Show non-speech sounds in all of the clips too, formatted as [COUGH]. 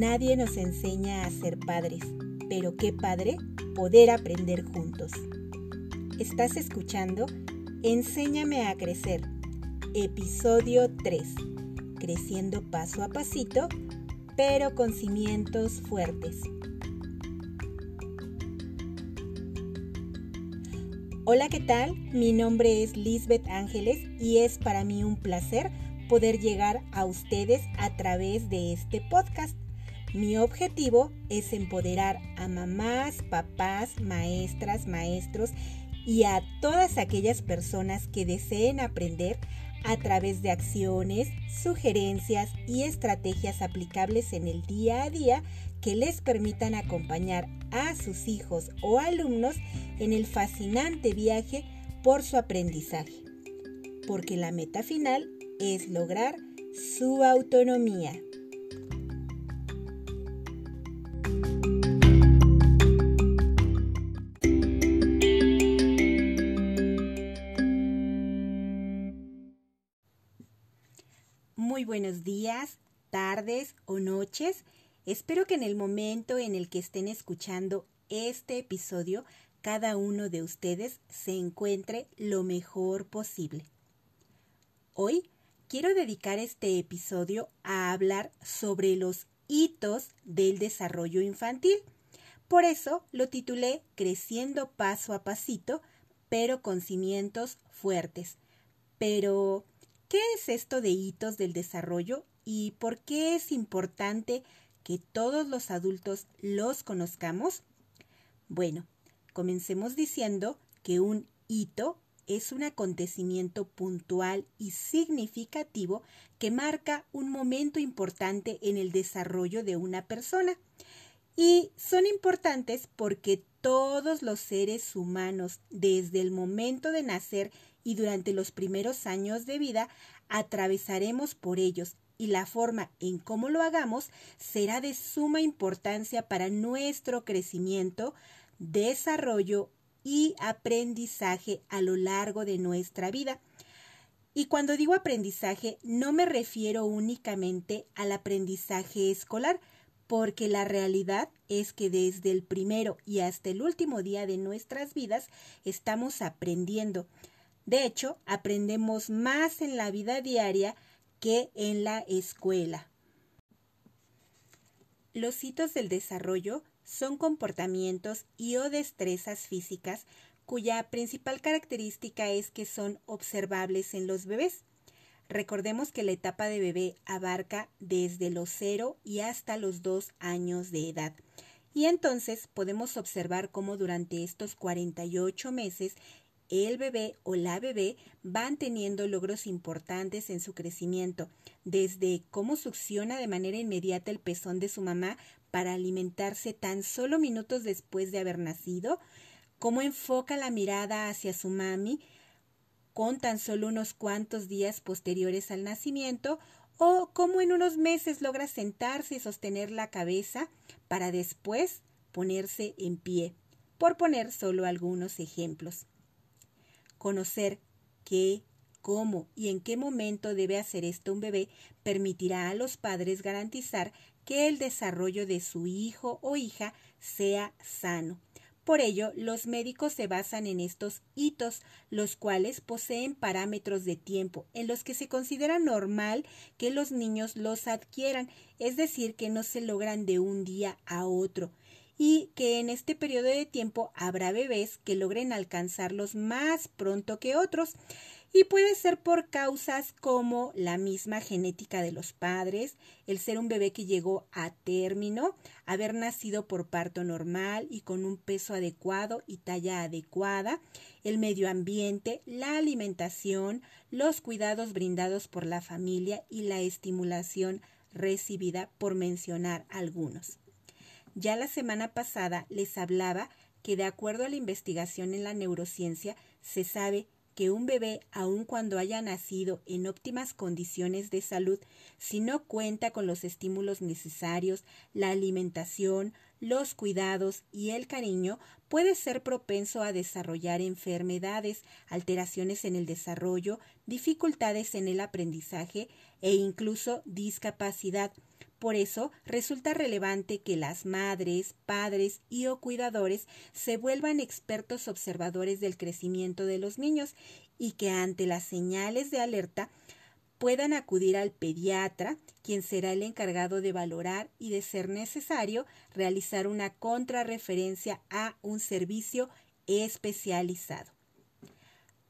Nadie nos enseña a ser padres, pero qué padre poder aprender juntos. Estás escuchando Enséñame a crecer, episodio 3, creciendo paso a pasito, pero con cimientos fuertes. Hola, ¿qué tal? Mi nombre es Lisbeth Ángeles y es para mí un placer poder llegar a ustedes a través de este podcast mi objetivo es empoderar a mamás, papás, maestras, maestros y a todas aquellas personas que deseen aprender a través de acciones, sugerencias y estrategias aplicables en el día a día que les permitan acompañar a sus hijos o alumnos en el fascinante viaje por su aprendizaje. Porque la meta final es lograr su autonomía. Buenos días, tardes o noches. Espero que en el momento en el que estén escuchando este episodio, cada uno de ustedes se encuentre lo mejor posible. Hoy quiero dedicar este episodio a hablar sobre los hitos del desarrollo infantil. Por eso lo titulé Creciendo paso a pasito, pero con cimientos fuertes. Pero, ¿Qué es esto de hitos del desarrollo y por qué es importante que todos los adultos los conozcamos? Bueno, comencemos diciendo que un hito es un acontecimiento puntual y significativo que marca un momento importante en el desarrollo de una persona. Y son importantes porque todos los seres humanos, desde el momento de nacer y durante los primeros años de vida atravesaremos por ellos y la forma en cómo lo hagamos será de suma importancia para nuestro crecimiento, desarrollo y aprendizaje a lo largo de nuestra vida. Y cuando digo aprendizaje no me refiero únicamente al aprendizaje escolar, porque la realidad es que desde el primero y hasta el último día de nuestras vidas estamos aprendiendo, de hecho, aprendemos más en la vida diaria que en la escuela. Los hitos del desarrollo son comportamientos y o destrezas físicas cuya principal característica es que son observables en los bebés. Recordemos que la etapa de bebé abarca desde los 0 y hasta los 2 años de edad. Y entonces podemos observar cómo durante estos 48 meses el bebé o la bebé van teniendo logros importantes en su crecimiento, desde cómo succiona de manera inmediata el pezón de su mamá para alimentarse tan solo minutos después de haber nacido, cómo enfoca la mirada hacia su mami con tan solo unos cuantos días posteriores al nacimiento, o cómo en unos meses logra sentarse y sostener la cabeza para después ponerse en pie, por poner solo algunos ejemplos. Conocer qué, cómo y en qué momento debe hacer esto un bebé permitirá a los padres garantizar que el desarrollo de su hijo o hija sea sano. Por ello, los médicos se basan en estos hitos, los cuales poseen parámetros de tiempo en los que se considera normal que los niños los adquieran, es decir, que no se logran de un día a otro, y que en este periodo de tiempo habrá bebés que logren alcanzarlos más pronto que otros y puede ser por causas como la misma genética de los padres, el ser un bebé que llegó a término, haber nacido por parto normal y con un peso adecuado y talla adecuada, el medio ambiente, la alimentación, los cuidados brindados por la familia y la estimulación recibida, por mencionar algunos. Ya la semana pasada les hablaba que de acuerdo a la investigación en la neurociencia se sabe que un bebé, aun cuando haya nacido en óptimas condiciones de salud, si no cuenta con los estímulos necesarios, la alimentación, los cuidados y el cariño, puede ser propenso a desarrollar enfermedades, alteraciones en el desarrollo, dificultades en el aprendizaje e incluso discapacidad, Por eso resulta relevante que las madres, padres y o cuidadores se vuelvan expertos observadores del crecimiento de los niños y que ante las señales de alerta puedan acudir al pediatra, quien será el encargado de valorar y, de ser necesario, realizar una contrarreferencia a un servicio especializado.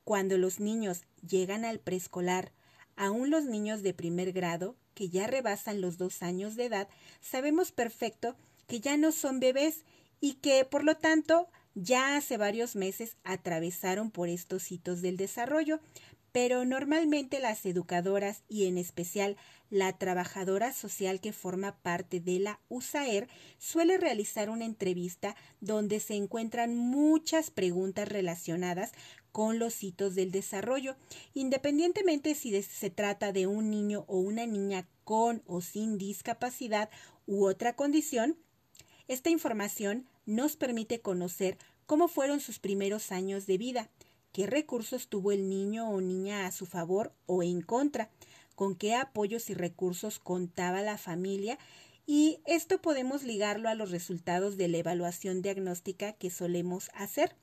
Cuando los niños llegan al preescolar, aún los niños de primer grado que ya rebasan los dos años de edad, sabemos perfecto que ya no son bebés y que, por lo tanto, ya hace varios meses atravesaron por estos hitos del desarrollo, pero normalmente las educadoras y en especial la trabajadora social que forma parte de la USAER suele realizar una entrevista donde se encuentran muchas preguntas relacionadas con los hitos del desarrollo, independientemente si se trata de un niño o una niña con o sin discapacidad u otra condición. Esta información nos permite conocer cómo fueron sus primeros años de vida, qué recursos tuvo el niño o niña a su favor o en contra, con qué apoyos y recursos contaba la familia y esto podemos ligarlo a los resultados de la evaluación diagnóstica que solemos hacer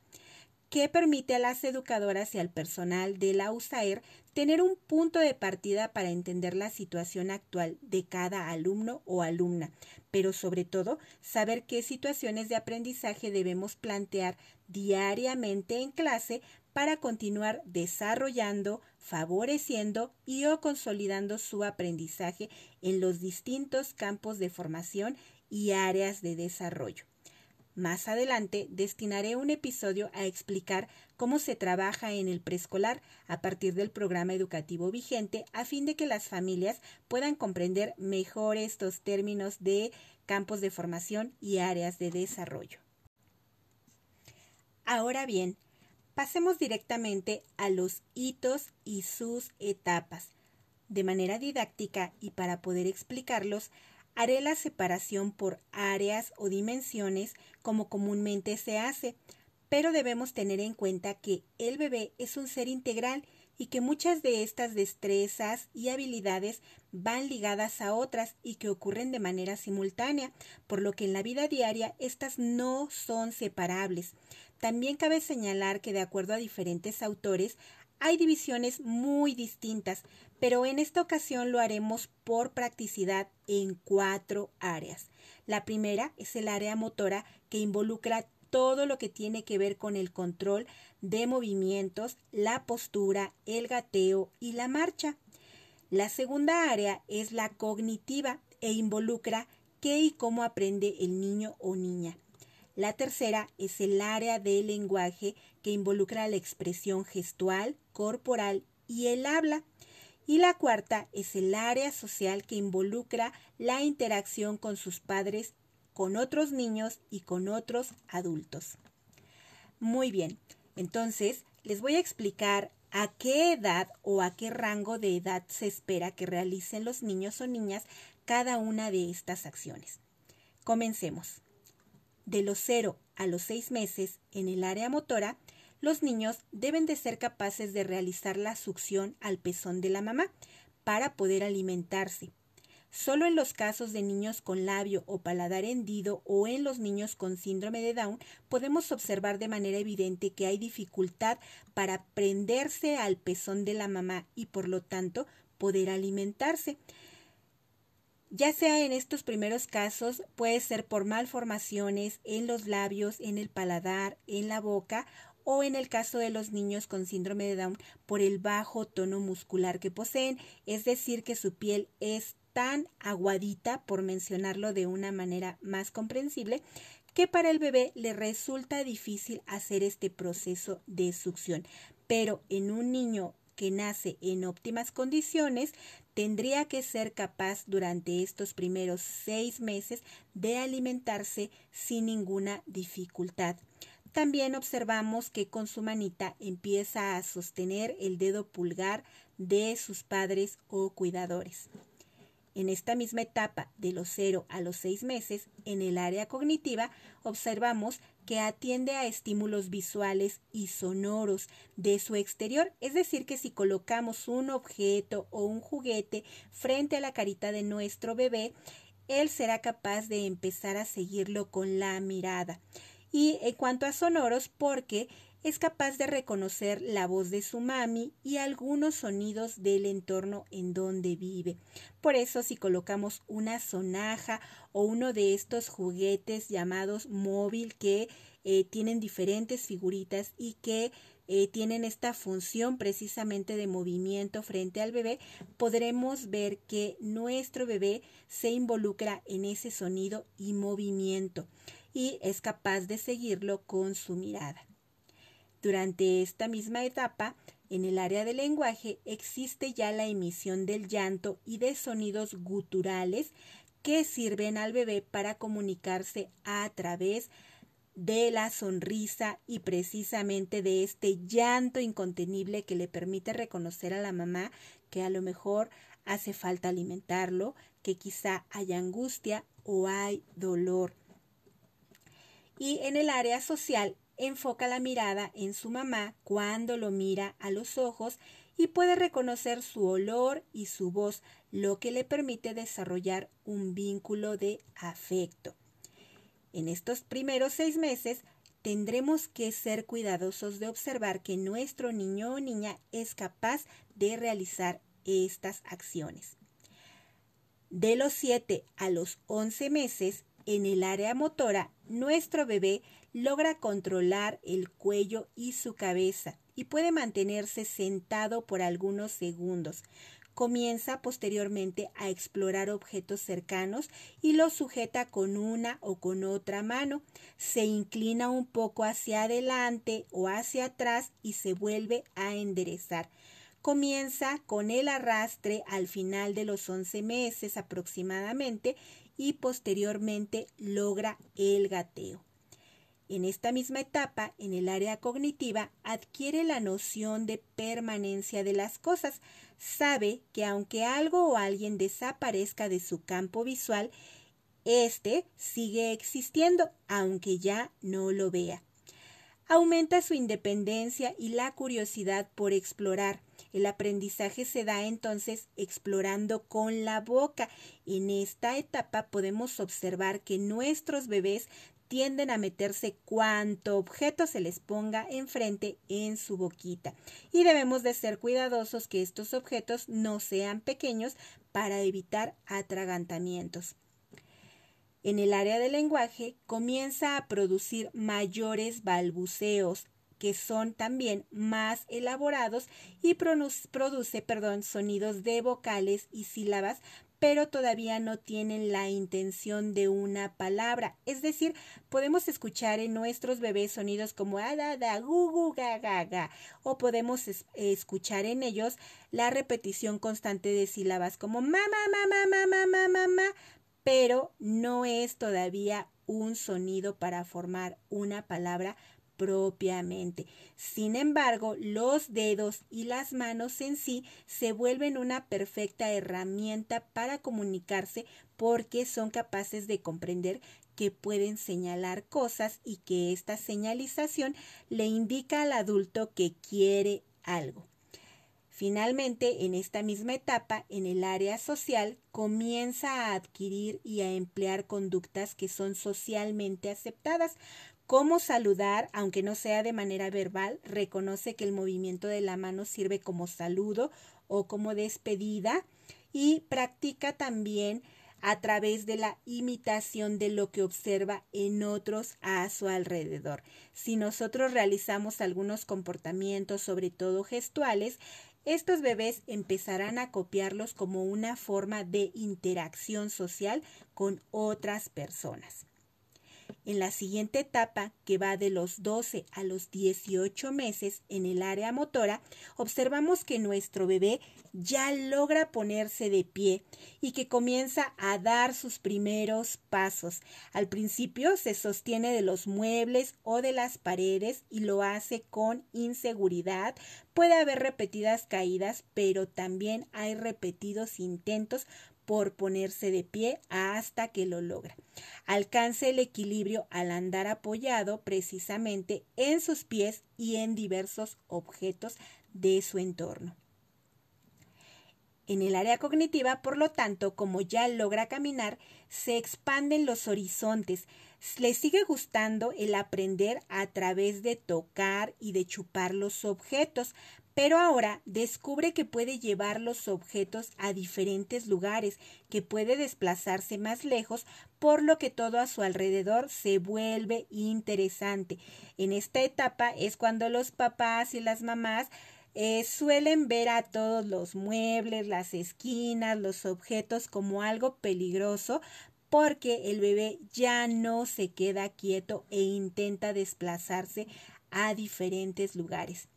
que permite a las educadoras y al personal de la USAER tener un punto de partida para entender la situación actual de cada alumno o alumna, pero sobre todo saber qué situaciones de aprendizaje debemos plantear diariamente en clase para continuar desarrollando, favoreciendo y o consolidando su aprendizaje en los distintos campos de formación y áreas de desarrollo. Más adelante destinaré un episodio a explicar cómo se trabaja en el preescolar a partir del programa educativo vigente a fin de que las familias puedan comprender mejor estos términos de campos de formación y áreas de desarrollo. Ahora bien, pasemos directamente a los hitos y sus etapas. De manera didáctica y para poder explicarlos, haré la separación por áreas o dimensiones como comúnmente se hace, pero debemos tener en cuenta que el bebé es un ser integral y que muchas de estas destrezas y habilidades van ligadas a otras y que ocurren de manera simultánea, por lo que en la vida diaria estas no son separables. También cabe señalar que de acuerdo a diferentes autores hay divisiones muy distintas, pero en esta ocasión lo haremos por practicidad en cuatro áreas. La primera es el área motora que involucra todo lo que tiene que ver con el control de movimientos, la postura, el gateo y la marcha. La segunda área es la cognitiva e involucra qué y cómo aprende el niño o niña. La tercera es el área del lenguaje que involucra la expresión gestual, corporal y el habla. Y la cuarta es el área social que involucra la interacción con sus padres, con otros niños y con otros adultos. Muy bien, entonces les voy a explicar a qué edad o a qué rango de edad se espera que realicen los niños o niñas cada una de estas acciones. Comencemos. De los 0 a los 6 meses en el área motora, los niños deben de ser capaces de realizar la succión al pezón de la mamá para poder alimentarse. Solo en los casos de niños con labio o paladar hendido o en los niños con síndrome de Down podemos observar de manera evidente que hay dificultad para prenderse al pezón de la mamá y por lo tanto poder alimentarse. Ya sea en estos primeros casos, puede ser por malformaciones en los labios, en el paladar, en la boca o en el caso de los niños con síndrome de Down por el bajo tono muscular que poseen, es decir, que su piel es tan aguadita, por mencionarlo de una manera más comprensible, que para el bebé le resulta difícil hacer este proceso de succión. Pero en un niño que nace en óptimas condiciones, tendría que ser capaz durante estos primeros seis meses de alimentarse sin ninguna dificultad. También observamos que con su manita empieza a sostener el dedo pulgar de sus padres o cuidadores. En esta misma etapa, de los 0 a los 6 meses, en el área cognitiva, observamos que atiende a estímulos visuales y sonoros de su exterior, es decir, que si colocamos un objeto o un juguete frente a la carita de nuestro bebé, él será capaz de empezar a seguirlo con la mirada. Y en cuanto a sonoros, porque es capaz de reconocer la voz de su mami y algunos sonidos del entorno en donde vive. Por eso si colocamos una sonaja o uno de estos juguetes llamados móvil que eh, tienen diferentes figuritas y que eh, tienen esta función precisamente de movimiento frente al bebé, podremos ver que nuestro bebé se involucra en ese sonido y movimiento y es capaz de seguirlo con su mirada. Durante esta misma etapa, en el área del lenguaje existe ya la emisión del llanto y de sonidos guturales que sirven al bebé para comunicarse a través de la sonrisa y precisamente de este llanto incontenible que le permite reconocer a la mamá que a lo mejor hace falta alimentarlo, que quizá hay angustia o hay dolor. Y en el área social enfoca la mirada en su mamá cuando lo mira a los ojos y puede reconocer su olor y su voz, lo que le permite desarrollar un vínculo de afecto. En estos primeros seis meses tendremos que ser cuidadosos de observar que nuestro niño o niña es capaz de realizar estas acciones. De los 7 a los 11 meses, en el área motora, nuestro bebé logra controlar el cuello y su cabeza y puede mantenerse sentado por algunos segundos, comienza posteriormente a explorar objetos cercanos y los sujeta con una o con otra mano, se inclina un poco hacia adelante o hacia atrás y se vuelve a enderezar. Comienza con el arrastre al final de los 11 meses aproximadamente y posteriormente logra el gateo. En esta misma etapa, en el área cognitiva, adquiere la noción de permanencia de las cosas. Sabe que aunque algo o alguien desaparezca de su campo visual, éste sigue existiendo, aunque ya no lo vea. Aumenta su independencia y la curiosidad por explorar. El aprendizaje se da entonces explorando con la boca. En esta etapa podemos observar que nuestros bebés tienden a meterse cuanto objeto se les ponga enfrente en su boquita. Y debemos de ser cuidadosos que estos objetos no sean pequeños para evitar atragantamientos. En el área del lenguaje comienza a producir mayores balbuceos que son también más elaborados y produce perdón, sonidos de vocales y sílabas pero todavía no tienen la intención de una palabra. Es decir, podemos escuchar en nuestros bebés sonidos como ada, da, gu, gu, ga, ga, o podemos escuchar en ellos la repetición constante de sílabas como mamá, mamá, mamá, mamá, mamá, pero no es todavía un sonido para formar una palabra propiamente. Sin embargo, los dedos y las manos en sí se vuelven una perfecta herramienta para comunicarse porque son capaces de comprender que pueden señalar cosas y que esta señalización le indica al adulto que quiere algo. Finalmente, en esta misma etapa, en el área social, comienza a adquirir y a emplear conductas que son socialmente aceptadas, cómo saludar, aunque no sea de manera verbal, reconoce que el movimiento de la mano sirve como saludo o como despedida y practica también a través de la imitación de lo que observa en otros a su alrededor. Si nosotros realizamos algunos comportamientos, sobre todo gestuales, estos bebés empezarán a copiarlos como una forma de interacción social con otras personas. En la siguiente etapa, que va de los 12 a los 18 meses en el área motora, observamos que nuestro bebé ya logra ponerse de pie y que comienza a dar sus primeros pasos. Al principio se sostiene de los muebles o de las paredes y lo hace con inseguridad. Puede haber repetidas caídas, pero también hay repetidos intentos por ponerse de pie hasta que lo logra. Alcanza el equilibrio al andar apoyado precisamente en sus pies y en diversos objetos de su entorno. En el área cognitiva, por lo tanto, como ya logra caminar, se expanden los horizontes. Le sigue gustando el aprender a través de tocar y de chupar los objetos, pero ahora descubre que puede llevar los objetos a diferentes lugares, que puede desplazarse más lejos, por lo que todo a su alrededor se vuelve interesante. En esta etapa es cuando los papás y las mamás eh, suelen ver a todos los muebles, las esquinas, los objetos como algo peligroso porque el bebé ya no se queda quieto e intenta desplazarse a diferentes lugares.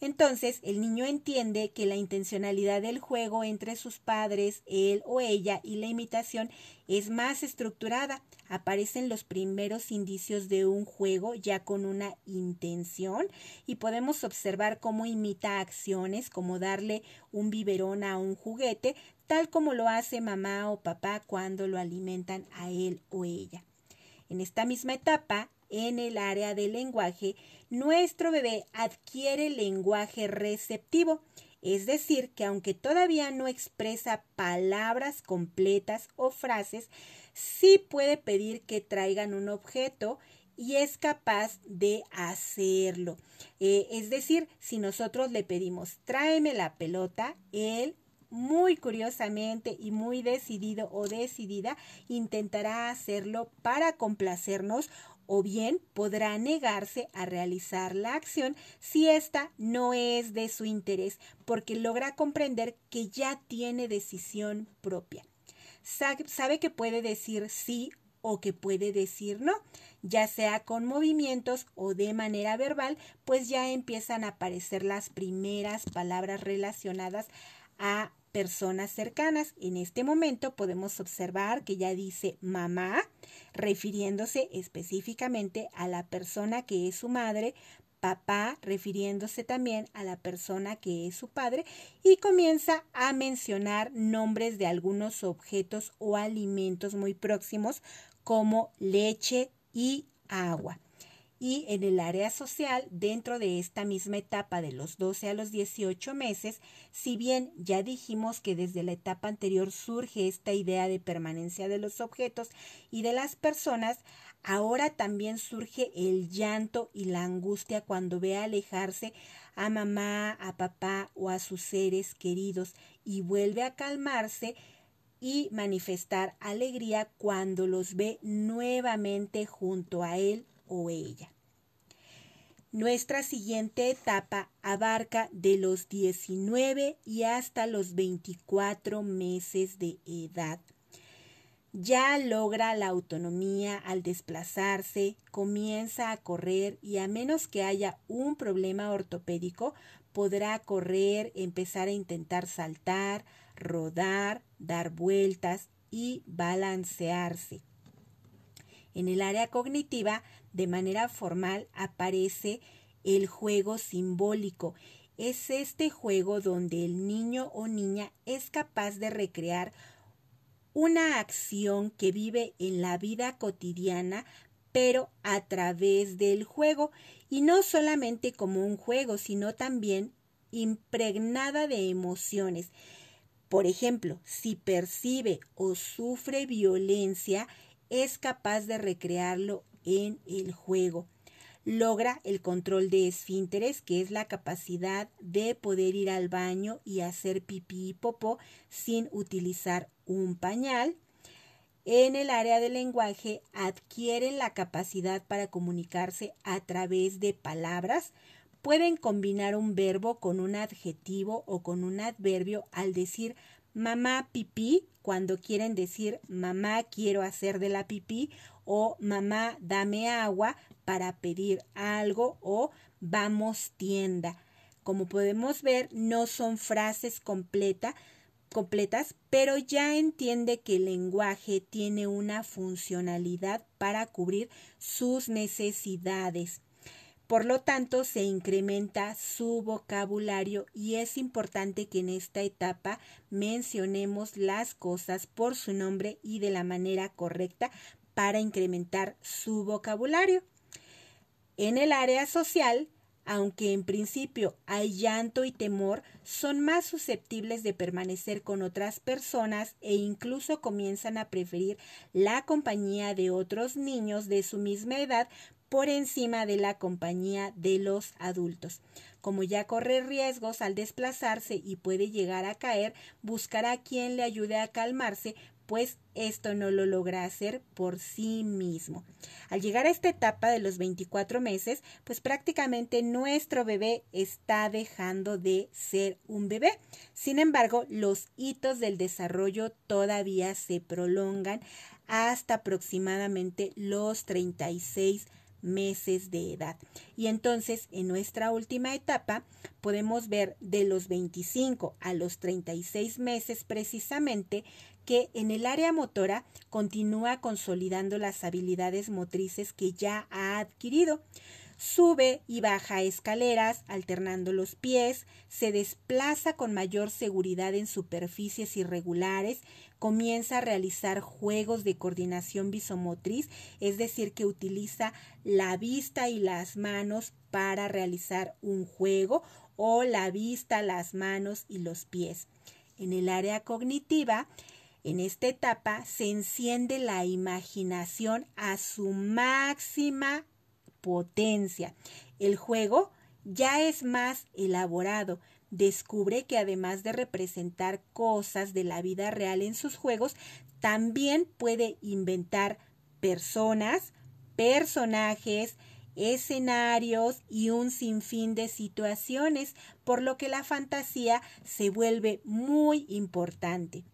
Entonces el niño entiende que la intencionalidad del juego entre sus padres, él o ella y la imitación es más estructurada. Aparecen los primeros indicios de un juego ya con una intención y podemos observar cómo imita acciones como darle un biberón a un juguete, tal como lo hace mamá o papá cuando lo alimentan a él o ella. En esta misma etapa, en el área del lenguaje, nuestro bebé adquiere lenguaje receptivo, es decir, que aunque todavía no expresa palabras completas o frases, sí puede pedir que traigan un objeto y es capaz de hacerlo. Eh, es decir, si nosotros le pedimos tráeme la pelota, él muy curiosamente y muy decidido o decidida intentará hacerlo para complacernos o bien podrá negarse a realizar la acción si ésta no es de su interés, porque logra comprender que ya tiene decisión propia. Sabe que puede decir sí o que puede decir no, ya sea con movimientos o de manera verbal, pues ya empiezan a aparecer las primeras palabras relacionadas a personas cercanas. En este momento podemos observar que ya dice mamá, refiriéndose específicamente a la persona que es su madre, papá, refiriéndose también a la persona que es su padre, y comienza a mencionar nombres de algunos objetos o alimentos muy próximos como leche y agua y en el área social, dentro de esta misma etapa de los 12 a los 18 meses, si bien ya dijimos que desde la etapa anterior surge esta idea de permanencia de los objetos y de las personas, ahora también surge el llanto y la angustia cuando ve alejarse a mamá, a papá o a sus seres queridos y vuelve a calmarse y manifestar alegría cuando los ve nuevamente junto a él ella. Nuestra siguiente etapa abarca de los 19 y hasta los 24 meses de edad. Ya logra la autonomía al desplazarse, comienza a correr y a menos que haya un problema ortopédico, podrá correr, empezar a intentar saltar, rodar, dar vueltas y balancearse. En el área cognitiva, de manera formal, aparece el juego simbólico. Es este juego donde el niño o niña es capaz de recrear una acción que vive en la vida cotidiana, pero a través del juego, y no solamente como un juego, sino también impregnada de emociones. Por ejemplo, si percibe o sufre violencia, es capaz de recrearlo en el juego. Logra el control de esfínteres, que es la capacidad de poder ir al baño y hacer pipí y popó sin utilizar un pañal. En el área del lenguaje adquieren la capacidad para comunicarse a través de palabras. Pueden combinar un verbo con un adjetivo o con un adverbio al decir mamá pipí cuando quieren decir mamá quiero hacer de la pipí o mamá dame agua para pedir algo o vamos tienda. Como podemos ver, no son frases completas, pero ya entiende que el lenguaje tiene una funcionalidad para cubrir sus necesidades. Por lo tanto, se incrementa su vocabulario y es importante que en esta etapa mencionemos las cosas por su nombre y de la manera correcta para incrementar su vocabulario. En el área social aunque en principio hay llanto y temor, son más susceptibles de permanecer con otras personas e incluso comienzan a preferir la compañía de otros niños de su misma edad por encima de la compañía de los adultos. Como ya corre riesgos al desplazarse y puede llegar a caer, buscará quien le ayude a calmarse, pues esto no lo logra hacer por sí mismo. Al llegar a esta etapa de los 24 meses, pues prácticamente nuestro bebé está dejando de ser un bebé. Sin embargo, los hitos del desarrollo todavía se prolongan hasta aproximadamente los 36 meses de edad. Y entonces, en nuestra última etapa, podemos ver de los 25 a los 36 meses precisamente que en el área motora continúa consolidando las habilidades motrices que ya ha adquirido. Sube y baja escaleras, alternando los pies, se desplaza con mayor seguridad en superficies irregulares, comienza a realizar juegos de coordinación visomotriz, es decir, que utiliza la vista y las manos para realizar un juego o la vista, las manos y los pies. En el área cognitiva, en esta etapa se enciende la imaginación a su máxima potencia. El juego ya es más elaborado, descubre que además de representar cosas de la vida real en sus juegos, también puede inventar personas, personajes, escenarios y un sinfín de situaciones, por lo que la fantasía se vuelve muy importante.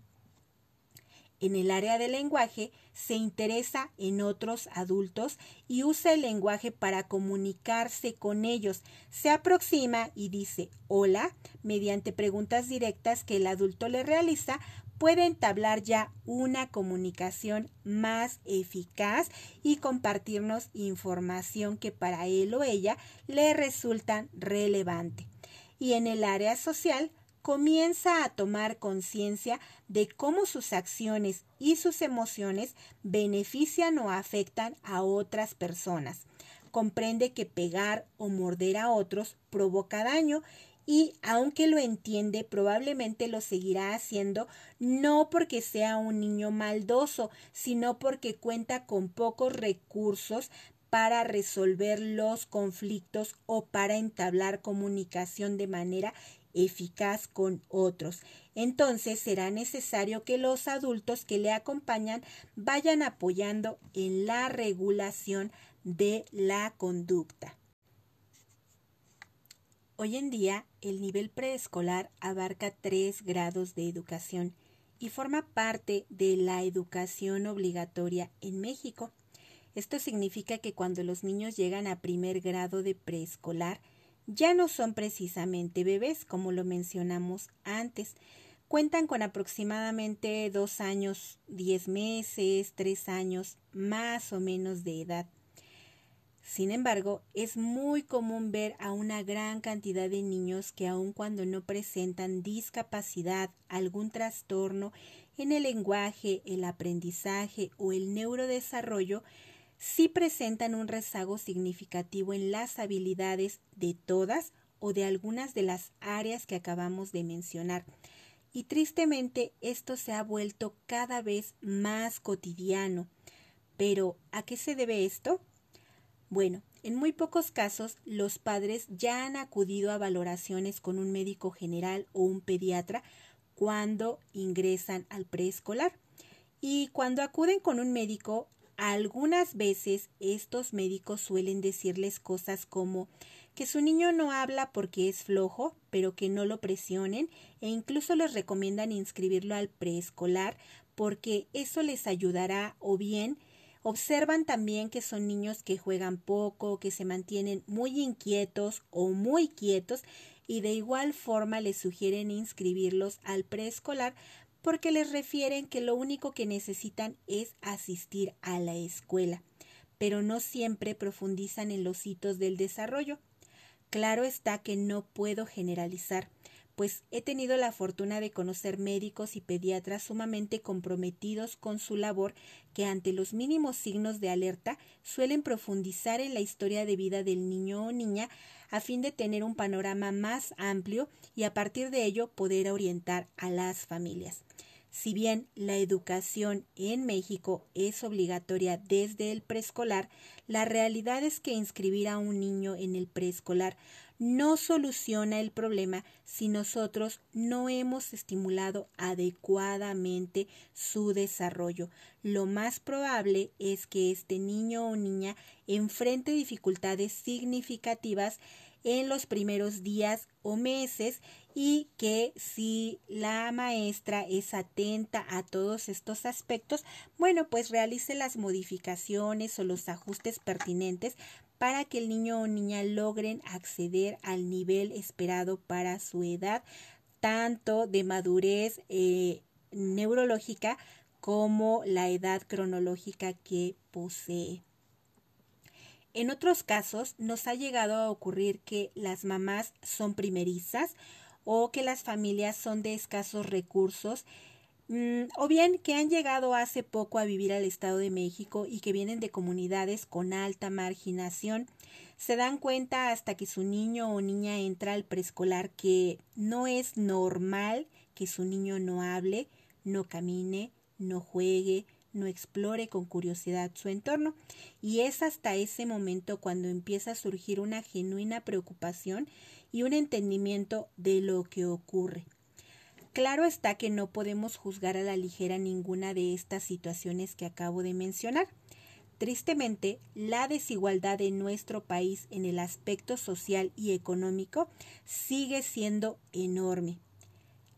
En el área del lenguaje se interesa en otros adultos y usa el lenguaje para comunicarse con ellos. Se aproxima y dice hola mediante preguntas directas que el adulto le realiza puede entablar ya una comunicación más eficaz y compartirnos información que para él o ella le resulta relevante. Y en el área social comienza a tomar conciencia de cómo sus acciones y sus emociones benefician o afectan a otras personas. Comprende que pegar o morder a otros provoca daño y aunque lo entiende, probablemente lo seguirá haciendo no porque sea un niño maldoso, sino porque cuenta con pocos recursos para resolver los conflictos o para entablar comunicación de manera eficaz con otros. Entonces será necesario que los adultos que le acompañan vayan apoyando en la regulación de la conducta. Hoy en día, el nivel preescolar abarca tres grados de educación y forma parte de la educación obligatoria en México. Esto significa que cuando los niños llegan a primer grado de preescolar, ya no son precisamente bebés, como lo mencionamos antes. Cuentan con aproximadamente dos años, diez meses, tres años más o menos de edad. Sin embargo, es muy común ver a una gran cantidad de niños que aun cuando no presentan discapacidad, algún trastorno en el lenguaje, el aprendizaje o el neurodesarrollo, sí presentan un rezago significativo en las habilidades de todas o de algunas de las áreas que acabamos de mencionar. Y tristemente esto se ha vuelto cada vez más cotidiano. Pero, ¿a qué se debe esto? Bueno, en muy pocos casos los padres ya han acudido a valoraciones con un médico general o un pediatra cuando ingresan al preescolar. Y cuando acuden con un médico algunas veces estos médicos suelen decirles cosas como que su niño no habla porque es flojo, pero que no lo presionen e incluso les recomiendan inscribirlo al preescolar porque eso les ayudará o bien observan también que son niños que juegan poco, que se mantienen muy inquietos o muy quietos y de igual forma les sugieren inscribirlos al preescolar porque les refieren que lo único que necesitan es asistir a la escuela, pero no siempre profundizan en los hitos del desarrollo. Claro está que no puedo generalizar, pues he tenido la fortuna de conocer médicos y pediatras sumamente comprometidos con su labor que ante los mínimos signos de alerta suelen profundizar en la historia de vida del niño o niña a fin de tener un panorama más amplio y a partir de ello poder orientar a las familias. Si bien la educación en México es obligatoria desde el preescolar, la realidad es que inscribir a un niño en el preescolar no soluciona el problema si nosotros no hemos estimulado adecuadamente su desarrollo. Lo más probable es que este niño o niña enfrente dificultades significativas en los primeros días o meses y que si la maestra es atenta a todos estos aspectos, bueno, pues realice las modificaciones o los ajustes pertinentes para que el niño o niña logren acceder al nivel esperado para su edad, tanto de madurez eh, neurológica como la edad cronológica que posee. En otros casos nos ha llegado a ocurrir que las mamás son primerizas o que las familias son de escasos recursos Mm, o bien que han llegado hace poco a vivir al Estado de México y que vienen de comunidades con alta marginación, se dan cuenta hasta que su niño o niña entra al preescolar que no es normal que su niño no hable, no camine, no juegue, no explore con curiosidad su entorno. Y es hasta ese momento cuando empieza a surgir una genuina preocupación y un entendimiento de lo que ocurre. Claro está que no podemos juzgar a la ligera ninguna de estas situaciones que acabo de mencionar. Tristemente, la desigualdad en nuestro país en el aspecto social y económico sigue siendo enorme.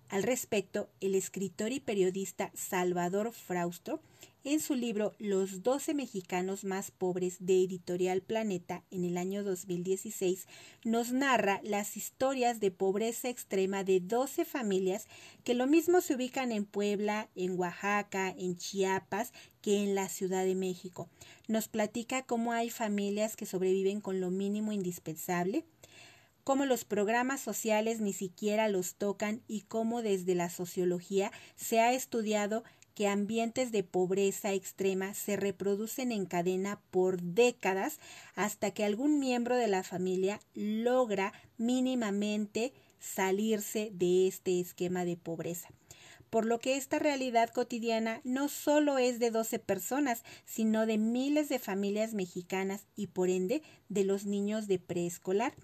Al respecto, el escritor y periodista Salvador Frausto en su libro Los 12 mexicanos más pobres de Editorial Planeta en el año 2016 nos narra las historias de pobreza extrema de 12 familias que lo mismo se ubican en Puebla, en Oaxaca, en Chiapas que en la Ciudad de México. Nos platica cómo hay familias que sobreviven con lo mínimo indispensable, cómo los programas sociales ni siquiera los tocan y cómo desde la sociología se ha estudiado que ambientes de pobreza extrema se reproducen en cadena por décadas hasta que algún miembro de la familia logra mínimamente salirse de este esquema de pobreza. Por lo que esta realidad cotidiana no solo es de 12 personas, sino de miles de familias mexicanas y por ende de los niños de preescolar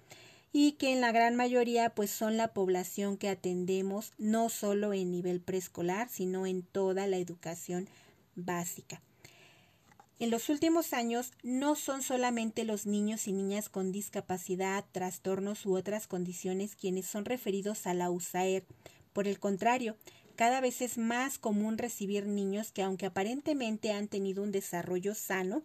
y que en la gran mayoría pues son la población que atendemos no solo en nivel preescolar, sino en toda la educación básica. En los últimos años no son solamente los niños y niñas con discapacidad, trastornos u otras condiciones quienes son referidos a la USAER. Por el contrario, cada vez es más común recibir niños que aunque aparentemente han tenido un desarrollo sano,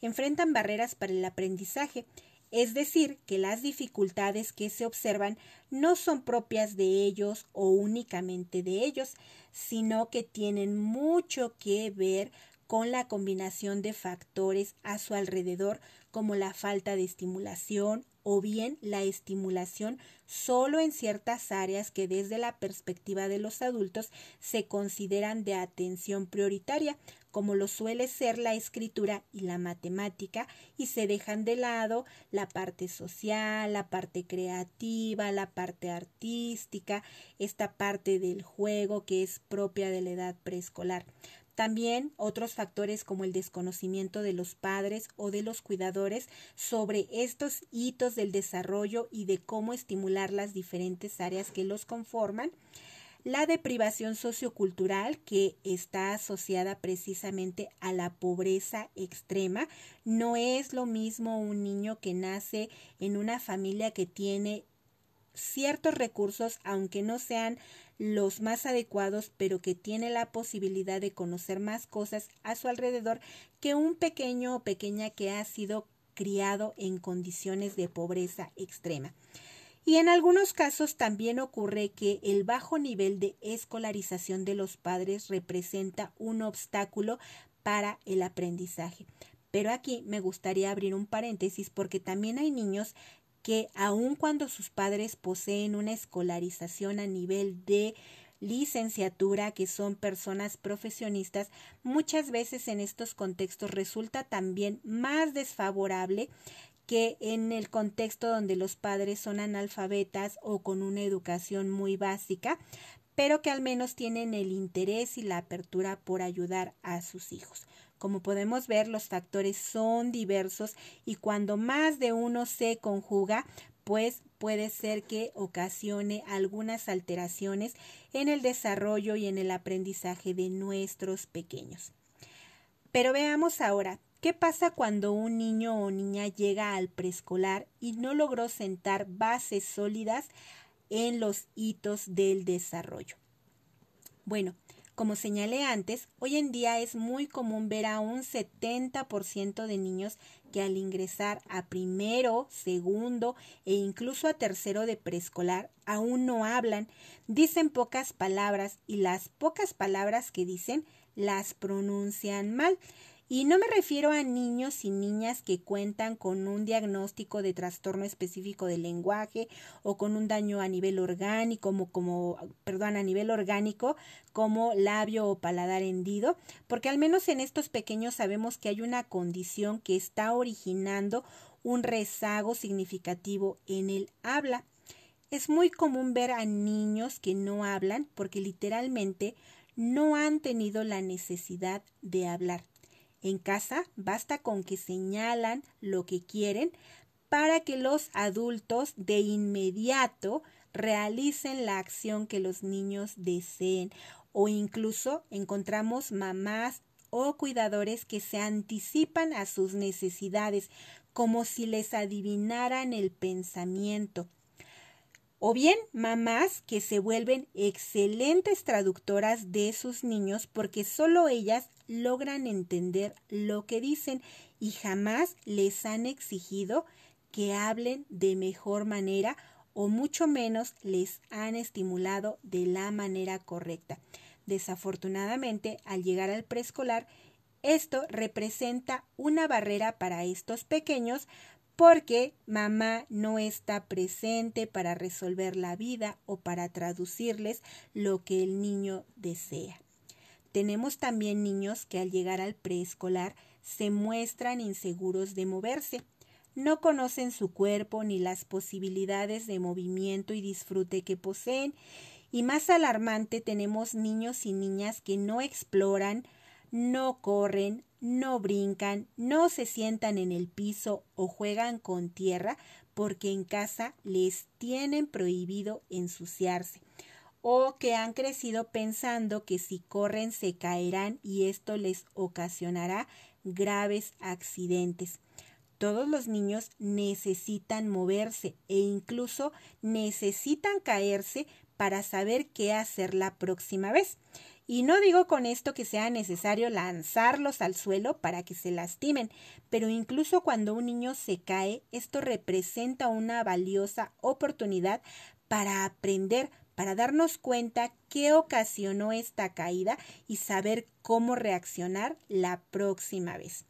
enfrentan barreras para el aprendizaje es decir, que las dificultades que se observan no son propias de ellos o únicamente de ellos, sino que tienen mucho que ver con la combinación de factores a su alrededor como la falta de estimulación o bien la estimulación solo en ciertas áreas que desde la perspectiva de los adultos se consideran de atención prioritaria, como lo suele ser la escritura y la matemática, y se dejan de lado la parte social, la parte creativa, la parte artística, esta parte del juego que es propia de la edad preescolar. También otros factores como el desconocimiento de los padres o de los cuidadores sobre estos hitos del desarrollo y de cómo estimular las diferentes áreas que los conforman, la deprivación sociocultural que está asociada precisamente a la pobreza extrema. No es lo mismo un niño que nace en una familia que tiene ciertos recursos, aunque no sean los más adecuados, pero que tiene la posibilidad de conocer más cosas a su alrededor que un pequeño o pequeña que ha sido criado en condiciones de pobreza extrema. Y en algunos casos también ocurre que el bajo nivel de escolarización de los padres representa un obstáculo para el aprendizaje. Pero aquí me gustaría abrir un paréntesis porque también hay niños que aun cuando sus padres poseen una escolarización a nivel de licenciatura, que son personas profesionistas, muchas veces en estos contextos resulta también más desfavorable que en el contexto donde los padres son analfabetas o con una educación muy básica, pero que al menos tienen el interés y la apertura por ayudar a sus hijos. Como podemos ver, los factores son diversos y cuando más de uno se conjuga, pues puede ser que ocasione algunas alteraciones en el desarrollo y en el aprendizaje de nuestros pequeños. Pero veamos ahora, ¿qué pasa cuando un niño o niña llega al preescolar y no logró sentar bases sólidas en los hitos del desarrollo? Bueno, como señalé antes, hoy en día es muy común ver a un 70% de niños que al ingresar a primero, segundo e incluso a tercero de preescolar aún no hablan, dicen pocas palabras y las pocas palabras que dicen las pronuncian mal. Y no me refiero a niños y niñas que cuentan con un diagnóstico de trastorno específico del lenguaje o con un daño a nivel orgánico, como, como, perdón, a nivel orgánico, como labio o paladar hendido, porque al menos en estos pequeños sabemos que hay una condición que está originando un rezago significativo en el habla. Es muy común ver a niños que no hablan porque literalmente no han tenido la necesidad de hablar. En casa basta con que señalan lo que quieren para que los adultos de inmediato realicen la acción que los niños deseen. O incluso encontramos mamás o cuidadores que se anticipan a sus necesidades como si les adivinaran el pensamiento. O bien mamás que se vuelven excelentes traductoras de sus niños porque solo ellas logran entender lo que dicen y jamás les han exigido que hablen de mejor manera o mucho menos les han estimulado de la manera correcta. Desafortunadamente, al llegar al preescolar, esto representa una barrera para estos pequeños porque mamá no está presente para resolver la vida o para traducirles lo que el niño desea. Tenemos también niños que al llegar al preescolar se muestran inseguros de moverse. No conocen su cuerpo ni las posibilidades de movimiento y disfrute que poseen. Y más alarmante tenemos niños y niñas que no exploran, no corren, no brincan, no se sientan en el piso o juegan con tierra porque en casa les tienen prohibido ensuciarse o que han crecido pensando que si corren se caerán y esto les ocasionará graves accidentes. Todos los niños necesitan moverse e incluso necesitan caerse para saber qué hacer la próxima vez. Y no digo con esto que sea necesario lanzarlos al suelo para que se lastimen, pero incluso cuando un niño se cae, esto representa una valiosa oportunidad para aprender, para darnos cuenta qué ocasionó esta caída y saber cómo reaccionar la próxima vez.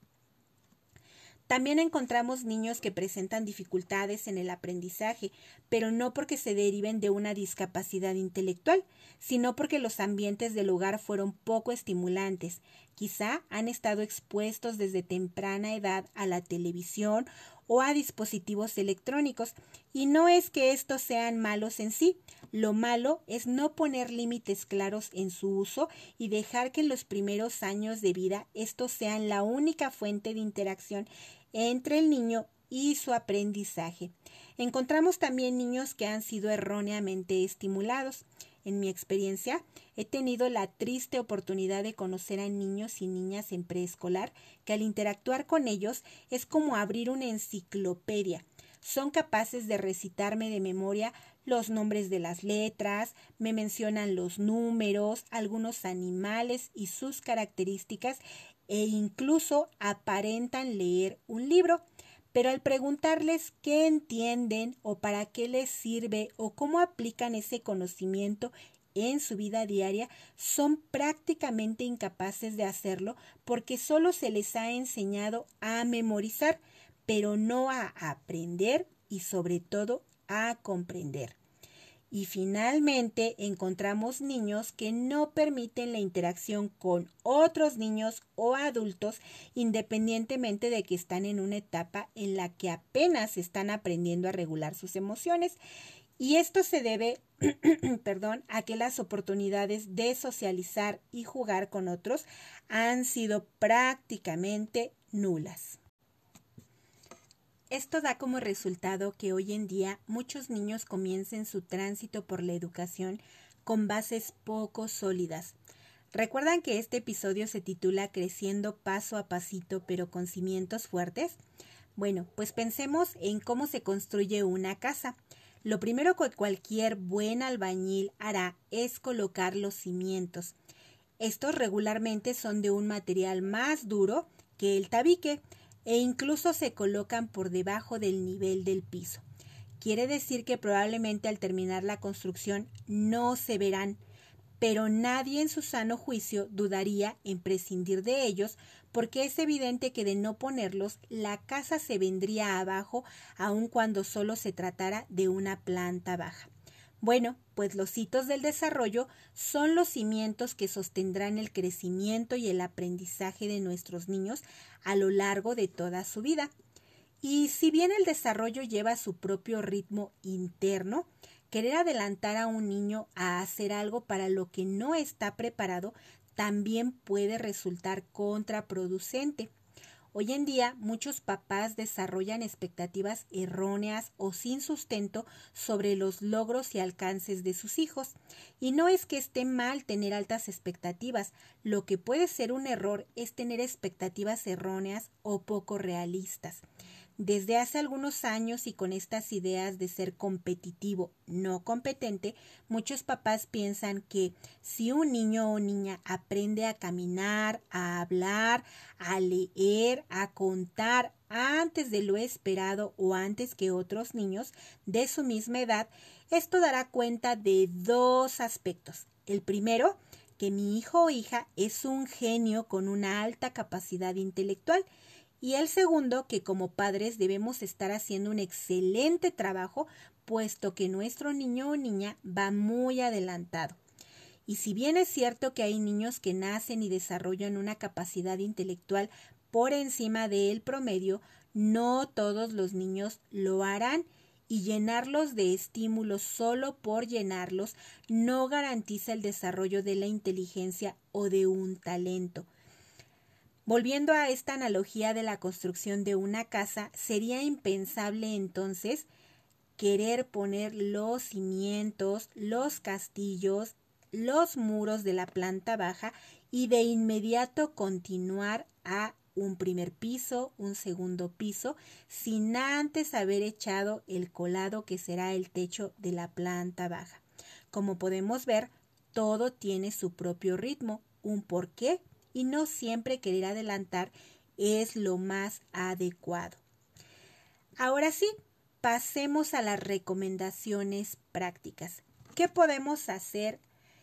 También encontramos niños que presentan dificultades en el aprendizaje, pero no porque se deriven de una discapacidad intelectual, sino porque los ambientes del hogar fueron poco estimulantes. Quizá han estado expuestos desde temprana edad a la televisión o a dispositivos electrónicos, y no es que estos sean malos en sí, lo malo es no poner límites claros en su uso y dejar que en los primeros años de vida estos sean la única fuente de interacción entre el niño y su aprendizaje. Encontramos también niños que han sido erróneamente estimulados. En mi experiencia, he tenido la triste oportunidad de conocer a niños y niñas en preescolar que al interactuar con ellos es como abrir una enciclopedia. Son capaces de recitarme de memoria los nombres de las letras, me mencionan los números, algunos animales y sus características e incluso aparentan leer un libro, pero al preguntarles qué entienden o para qué les sirve o cómo aplican ese conocimiento en su vida diaria, son prácticamente incapaces de hacerlo porque solo se les ha enseñado a memorizar, pero no a aprender y sobre todo a comprender. Y finalmente encontramos niños que no permiten la interacción con otros niños o adultos independientemente de que están en una etapa en la que apenas están aprendiendo a regular sus emociones. Y esto se debe, [CLEARS THROAT] perdón, a que las oportunidades de socializar y jugar con otros han sido prácticamente nulas. Esto da como resultado que hoy en día muchos niños comiencen su tránsito por la educación con bases poco sólidas. ¿Recuerdan que este episodio se titula Creciendo paso a pasito pero con cimientos fuertes? Bueno, pues pensemos en cómo se construye una casa. Lo primero que cualquier buen albañil hará es colocar los cimientos. Estos regularmente son de un material más duro que el tabique, e incluso se colocan por debajo del nivel del piso. Quiere decir que probablemente al terminar la construcción no se verán, pero nadie en su sano juicio dudaría en prescindir de ellos porque es evidente que de no ponerlos la casa se vendría abajo aun cuando solo se tratara de una planta baja. Bueno, pues los hitos del desarrollo son los cimientos que sostendrán el crecimiento y el aprendizaje de nuestros niños a lo largo de toda su vida. Y si bien el desarrollo lleva su propio ritmo interno, querer adelantar a un niño a hacer algo para lo que no está preparado también puede resultar contraproducente. Hoy en día muchos papás desarrollan expectativas erróneas o sin sustento sobre los logros y alcances de sus hijos. Y no es que esté mal tener altas expectativas, lo que puede ser un error es tener expectativas erróneas o poco realistas. Desde hace algunos años y con estas ideas de ser competitivo, no competente, muchos papás piensan que si un niño o niña aprende a caminar, a hablar, a leer, a contar antes de lo esperado o antes que otros niños de su misma edad, esto dará cuenta de dos aspectos. El primero, que mi hijo o hija es un genio con una alta capacidad intelectual y el segundo, que como padres debemos estar haciendo un excelente trabajo, puesto que nuestro niño o niña va muy adelantado. Y si bien es cierto que hay niños que nacen y desarrollan una capacidad intelectual por encima del promedio, no todos los niños lo harán y llenarlos de estímulos solo por llenarlos no garantiza el desarrollo de la inteligencia o de un talento. Volviendo a esta analogía de la construcción de una casa, sería impensable entonces querer poner los cimientos, los castillos, los muros de la planta baja y de inmediato continuar a un primer piso, un segundo piso, sin antes haber echado el colado que será el techo de la planta baja. Como podemos ver, todo tiene su propio ritmo, un porqué y no siempre querer adelantar es lo más adecuado. Ahora sí, pasemos a las recomendaciones prácticas. ¿Qué podemos hacer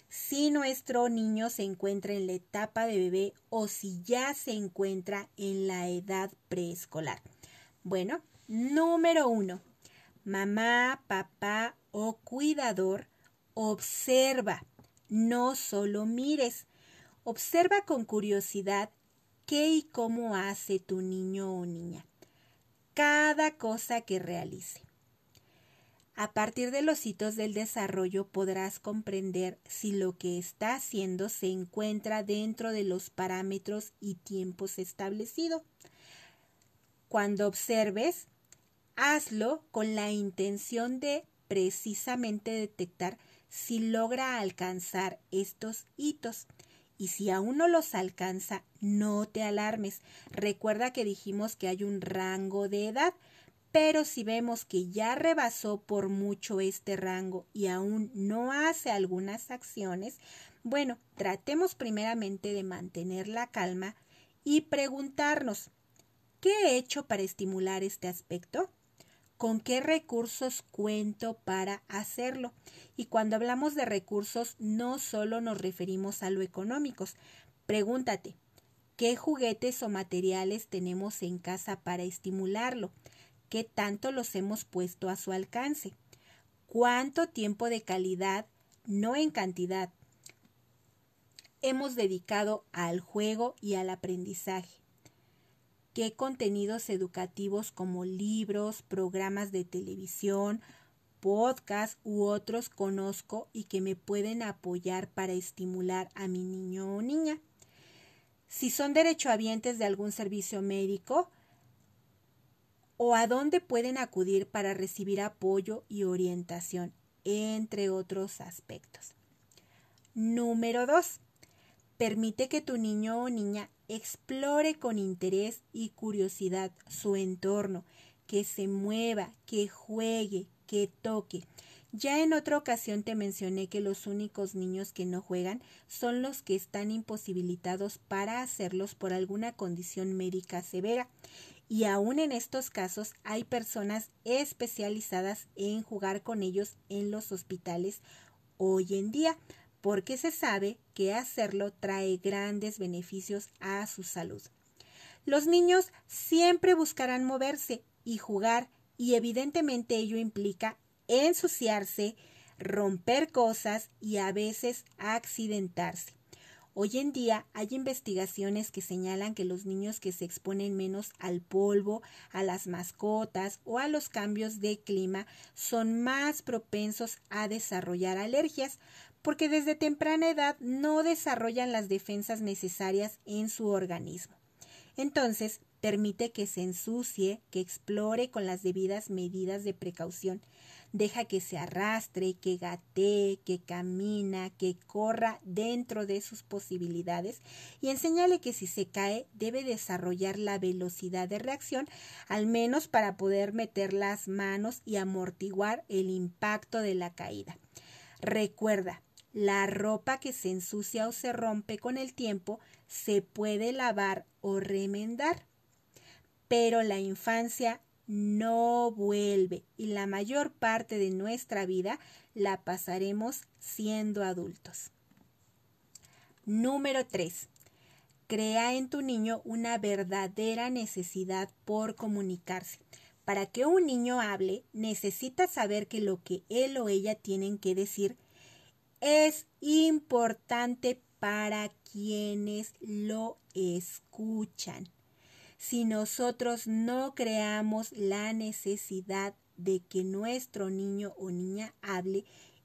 si nuestro niño se encuentra en la etapa de bebé o si ya se encuentra en la edad preescolar? Bueno, número uno, mamá, papá o cuidador, observa, no solo mires. Observa con curiosidad qué y cómo hace tu niño o niña. Cada cosa que realice. A partir de los hitos del desarrollo podrás comprender si lo que está haciendo se encuentra dentro de los parámetros y tiempos establecidos. Cuando observes, hazlo con la intención de precisamente detectar si logra alcanzar estos hitos y si aún no los alcanza, no te alarmes. Recuerda que dijimos que hay un rango de edad, pero si vemos que ya rebasó por mucho este rango y aún no hace algunas acciones, bueno, tratemos primeramente de mantener la calma y preguntarnos, ¿qué he hecho para estimular este aspecto? Con qué recursos cuento para hacerlo. Y cuando hablamos de recursos, no solo nos referimos a lo económicos. Pregúntate, ¿qué juguetes o materiales tenemos en casa para estimularlo? ¿Qué tanto los hemos puesto a su alcance? ¿Cuánto tiempo de calidad, no en cantidad, hemos dedicado al juego y al aprendizaje? ¿Qué contenidos educativos como libros, programas de televisión, podcasts u otros conozco y que me pueden apoyar para estimular a mi niño o niña? Si son derechohabientes de algún servicio médico, o a dónde pueden acudir para recibir apoyo y orientación, entre otros aspectos. Número 2. Permite que tu niño o niña explore con interés y curiosidad su entorno, que se mueva, que juegue, que toque. Ya en otra ocasión te mencioné que los únicos niños que no juegan son los que están imposibilitados para hacerlos por alguna condición médica severa y aún en estos casos hay personas especializadas en jugar con ellos en los hospitales hoy en día, porque se sabe que hacerlo trae grandes beneficios a su salud. Los niños siempre buscarán moverse y jugar y evidentemente ello implica ensuciarse, romper cosas y a veces accidentarse. Hoy en día hay investigaciones que señalan que los niños que se exponen menos al polvo, a las mascotas o a los cambios de clima son más propensos a desarrollar alergias porque desde temprana edad no desarrollan las defensas necesarias en su organismo. Entonces, permite que se ensucie, que explore con las debidas medidas de precaución deja que se arrastre, que gatee, que camina, que corra dentro de sus posibilidades y enséñale que si se cae debe desarrollar la velocidad de reacción, al menos para poder meter las manos y amortiguar el impacto de la caída. Recuerda, la ropa que se ensucia o se rompe con el tiempo se puede lavar o remendar, pero la infancia no vuelve y la mayor parte de nuestra vida la pasaremos siendo adultos. Número 3. Crea en tu niño una verdadera necesidad por comunicarse. Para que un niño hable, necesita saber que lo que él o ella tienen que decir es importante para quienes lo escuchan si nosotros no creamos la necesidad de que nuestro niño o niña hable,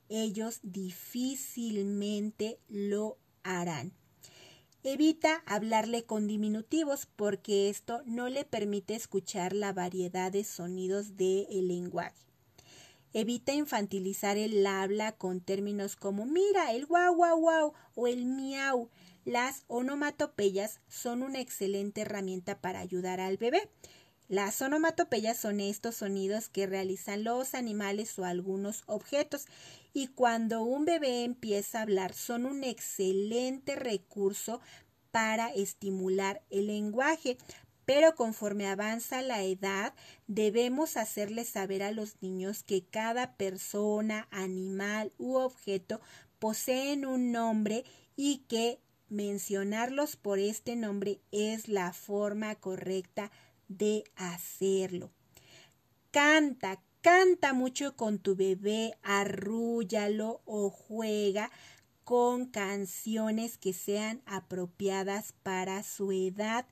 ellos difícilmente lo harán. Evita hablarle con diminutivos porque esto no le permite escuchar la variedad de sonidos del lenguaje. Evita infantilizar el habla con términos como mira, el guau guau guau o el miau. Las onomatopeyas son una excelente herramienta para ayudar al bebé. Las onomatopeyas son estos sonidos que realizan los animales o algunos objetos y cuando un bebé empieza a hablar son un excelente recurso para estimular el lenguaje. Pero conforme avanza la edad, debemos hacerles saber a los niños que cada persona, animal u objeto poseen un nombre y que mencionarlos por este nombre es la forma correcta de hacerlo. Canta, canta mucho con tu bebé, arrúllalo o juega con canciones que sean apropiadas para su edad.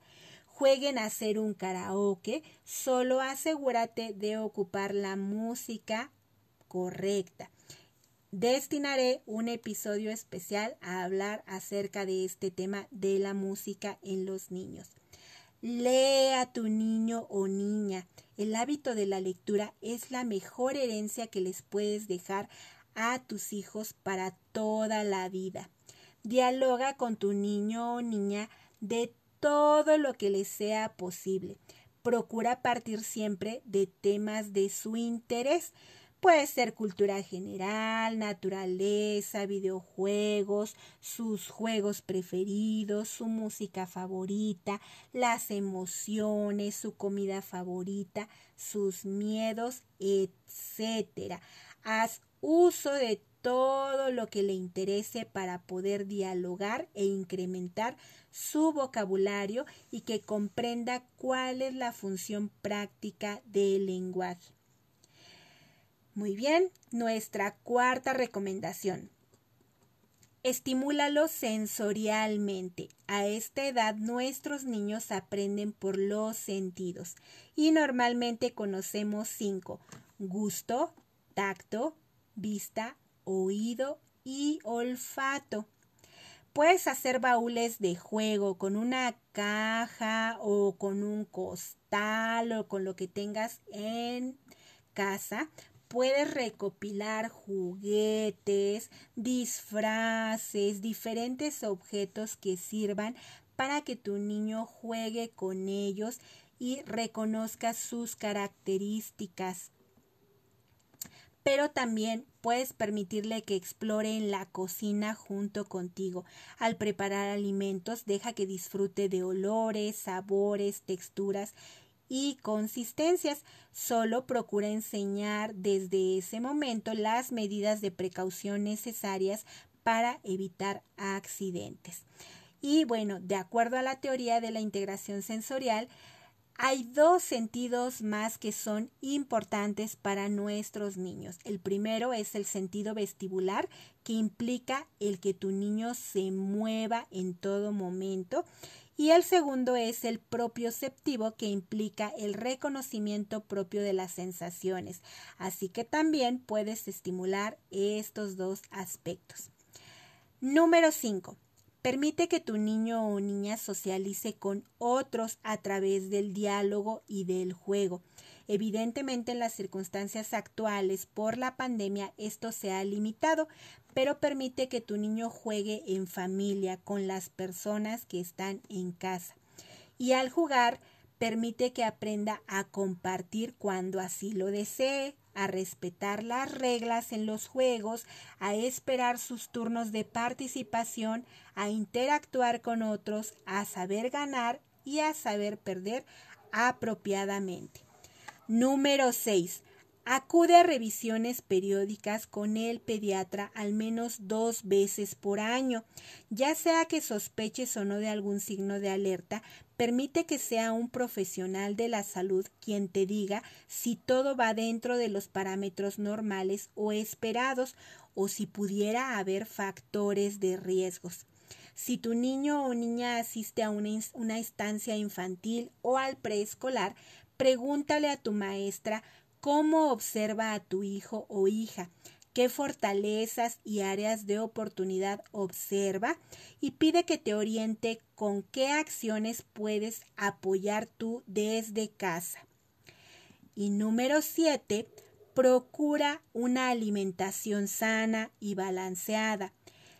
Jueguen a hacer un karaoke, solo asegúrate de ocupar la música correcta destinaré un episodio especial a hablar acerca de este tema de la música en los niños. Lee a tu niño o niña. El hábito de la lectura es la mejor herencia que les puedes dejar a tus hijos para toda la vida. Dialoga con tu niño o niña de todo lo que les sea posible. Procura partir siempre de temas de su interés. Puede ser cultura general, naturaleza, videojuegos, sus juegos preferidos, su música favorita, las emociones, su comida favorita, sus miedos, etc. Haz uso de todo lo que le interese para poder dialogar e incrementar su vocabulario y que comprenda cuál es la función práctica del lenguaje. Muy bien, nuestra cuarta recomendación. Estimúlalo sensorialmente. A esta edad nuestros niños aprenden por los sentidos y normalmente conocemos cinco. Gusto, tacto, vista, oído y olfato. Puedes hacer baúles de juego con una caja o con un costal o con lo que tengas en casa puedes recopilar juguetes, disfraces, diferentes objetos que sirvan para que tu niño juegue con ellos y reconozca sus características. Pero también puedes permitirle que explore en la cocina junto contigo. Al preparar alimentos, deja que disfrute de olores, sabores, texturas y consistencias. Solo procura enseñar desde ese momento las medidas de precaución necesarias para evitar accidentes. Y bueno, de acuerdo a la teoría de la integración sensorial, hay dos sentidos más que son importantes para nuestros niños. El primero es el sentido vestibular, que implica el que tu niño se mueva en todo momento y el segundo es el propioceptivo que implica el reconocimiento propio de las sensaciones. Así que también puedes estimular estos dos aspectos. Número 5. Permite que tu niño o niña socialice con otros a través del diálogo y del juego. Evidentemente en las circunstancias actuales por la pandemia esto se ha limitado, pero permite que tu niño juegue en familia con las personas que están en casa. Y al jugar, permite que aprenda a compartir cuando así lo desee, a respetar las reglas en los juegos, a esperar sus turnos de participación, a interactuar con otros, a saber ganar y a saber perder apropiadamente. Número 6. Acude a revisiones periódicas con el pediatra al menos dos veces por año, ya sea que sospeches o no de algún signo de alerta, permite que sea un profesional de la salud quien te diga si todo va dentro de los parámetros normales o esperados o si pudiera haber factores de riesgos. Si tu niño o niña asiste a una, una estancia infantil o al preescolar, Pregúntale a tu maestra cómo observa a tu hijo o hija, qué fortalezas y áreas de oportunidad observa y pide que te oriente con qué acciones puedes apoyar tú desde casa. Y número 7, procura una alimentación sana y balanceada,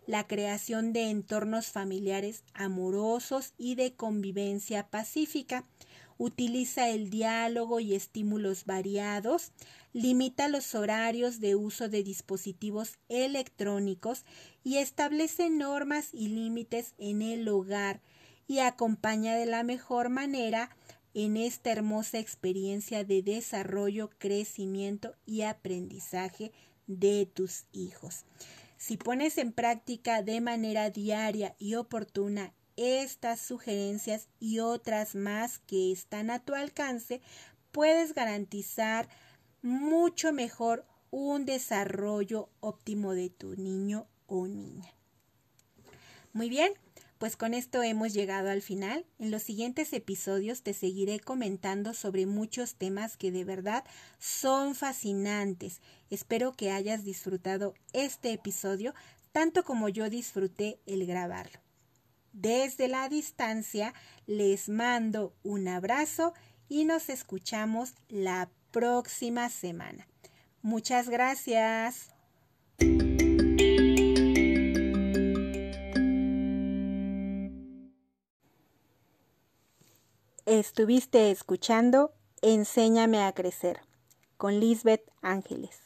la creación de entornos familiares amorosos y de convivencia pacífica, utiliza el diálogo y estímulos variados, limita los horarios de uso de dispositivos electrónicos y establece normas y límites en el hogar y acompaña de la mejor manera en esta hermosa experiencia de desarrollo, crecimiento y aprendizaje de tus hijos. Si pones en práctica de manera diaria y oportuna estas sugerencias y otras más que están a tu alcance, puedes garantizar mucho mejor un desarrollo óptimo de tu niño o niña. Muy bien, pues con esto hemos llegado al final. En los siguientes episodios te seguiré comentando sobre muchos temas que de verdad son fascinantes. Espero que hayas disfrutado este episodio tanto como yo disfruté el grabarlo. Desde la distancia les mando un abrazo y nos escuchamos la próxima semana. Muchas gracias. Estuviste escuchando Enséñame a crecer con Lisbeth Ángeles.